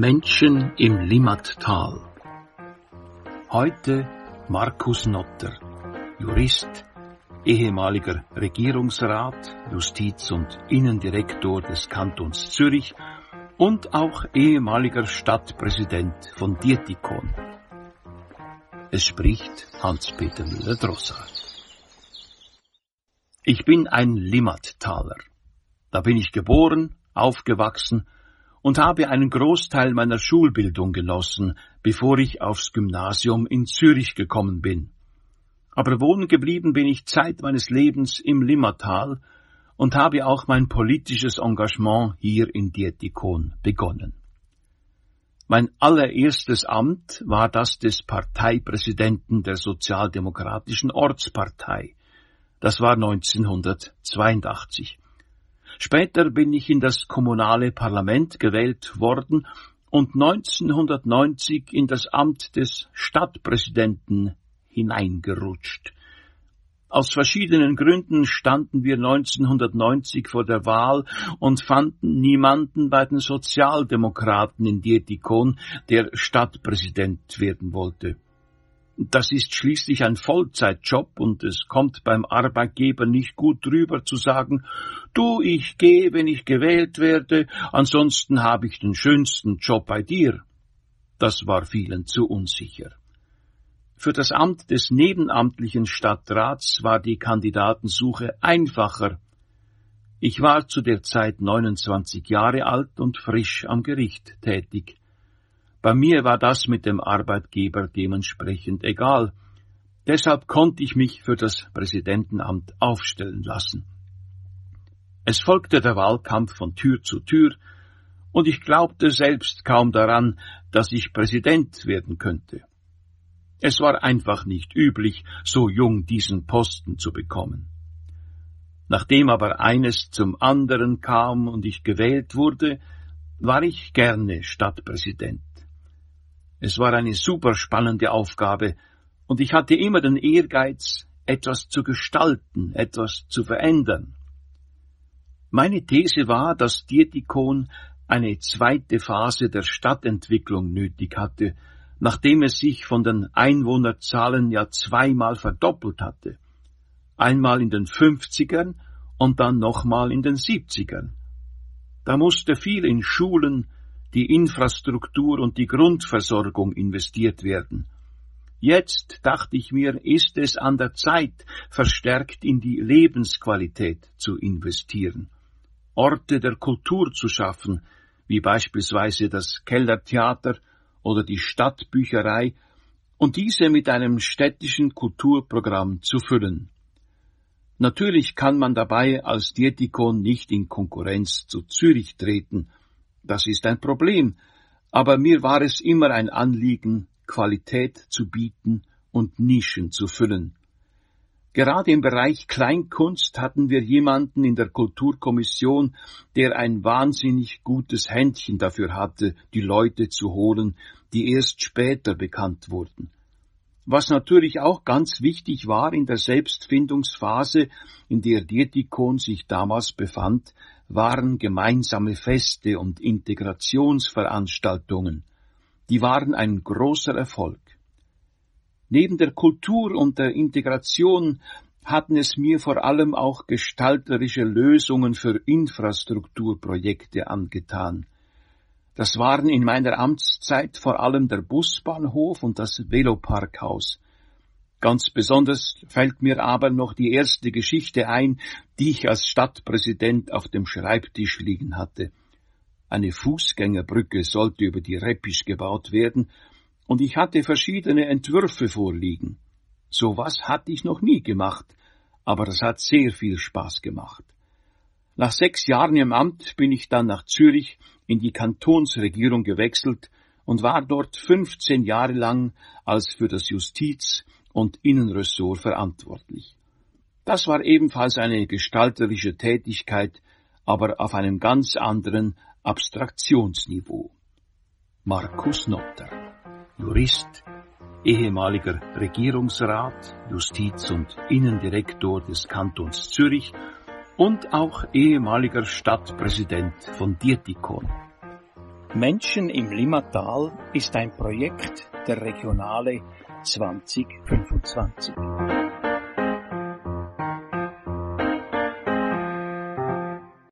Menschen im Limmattal. Heute Markus Notter, Jurist, ehemaliger Regierungsrat, Justiz- und Innendirektor des Kantons Zürich und auch ehemaliger Stadtpräsident von Dietikon. Es spricht Hans-Peter Müller-Drosser. Ich bin ein Limmattaler. Da bin ich geboren, aufgewachsen und habe einen Großteil meiner Schulbildung genossen, bevor ich aufs Gymnasium in Zürich gekommen bin. Aber wohnen geblieben bin ich Zeit meines Lebens im Limmatal und habe auch mein politisches Engagement hier in Dietikon begonnen. Mein allererstes Amt war das des Parteipräsidenten der Sozialdemokratischen Ortspartei. Das war 1982. Später bin ich in das kommunale Parlament gewählt worden und 1990 in das Amt des Stadtpräsidenten hineingerutscht. Aus verschiedenen Gründen standen wir 1990 vor der Wahl und fanden niemanden bei den Sozialdemokraten in Dietikon, der Stadtpräsident werden wollte. Das ist schließlich ein Vollzeitjob und es kommt beim Arbeitgeber nicht gut drüber zu sagen, du, ich gehe, wenn ich gewählt werde, ansonsten habe ich den schönsten Job bei dir. Das war vielen zu unsicher. Für das Amt des nebenamtlichen Stadtrats war die Kandidatensuche einfacher. Ich war zu der Zeit 29 Jahre alt und frisch am Gericht tätig. Bei mir war das mit dem Arbeitgeber dementsprechend egal. Deshalb konnte ich mich für das Präsidentenamt aufstellen lassen. Es folgte der Wahlkampf von Tür zu Tür, und ich glaubte selbst kaum daran, dass ich Präsident werden könnte. Es war einfach nicht üblich, so jung diesen Posten zu bekommen. Nachdem aber eines zum anderen kam und ich gewählt wurde, war ich gerne Stadtpräsident. Es war eine super spannende Aufgabe, und ich hatte immer den Ehrgeiz, etwas zu gestalten, etwas zu verändern. Meine These war, dass Dietikon eine zweite Phase der Stadtentwicklung nötig hatte, nachdem es sich von den Einwohnerzahlen ja zweimal verdoppelt hatte. Einmal in den 50ern und dann nochmal in den 70ern. Da musste viel in Schulen, die Infrastruktur und die Grundversorgung investiert werden. Jetzt, dachte ich mir, ist es an der Zeit, verstärkt in die Lebensqualität zu investieren, Orte der Kultur zu schaffen, wie beispielsweise das Kellertheater oder die Stadtbücherei, und diese mit einem städtischen Kulturprogramm zu füllen. Natürlich kann man dabei als Dietikon nicht in Konkurrenz zu Zürich treten, das ist ein Problem, aber mir war es immer ein Anliegen, Qualität zu bieten und Nischen zu füllen. Gerade im Bereich Kleinkunst hatten wir jemanden in der Kulturkommission, der ein wahnsinnig gutes Händchen dafür hatte, die Leute zu holen, die erst später bekannt wurden. Was natürlich auch ganz wichtig war in der Selbstfindungsphase, in der Dietikon sich damals befand, waren gemeinsame Feste und Integrationsveranstaltungen. Die waren ein großer Erfolg. Neben der Kultur und der Integration hatten es mir vor allem auch gestalterische Lösungen für Infrastrukturprojekte angetan. Das waren in meiner Amtszeit vor allem der Busbahnhof und das Veloparkhaus. Ganz besonders fällt mir aber noch die erste Geschichte ein, die ich als Stadtpräsident auf dem Schreibtisch liegen hatte. Eine Fußgängerbrücke sollte über die Reppisch gebaut werden, und ich hatte verschiedene Entwürfe vorliegen. So was hatte ich noch nie gemacht, aber es hat sehr viel Spaß gemacht. Nach sechs Jahren im Amt bin ich dann nach Zürich in die Kantonsregierung gewechselt und war dort 15 Jahre lang als für das Justiz- und Innenressort verantwortlich. Das war ebenfalls eine gestalterische Tätigkeit, aber auf einem ganz anderen Abstraktionsniveau. Markus Notter, Jurist, ehemaliger Regierungsrat, Justiz- und Innendirektor des Kantons Zürich und auch ehemaliger Stadtpräsident von Dietikon. Menschen im Limmatal ist ein Projekt der Regionale 2025.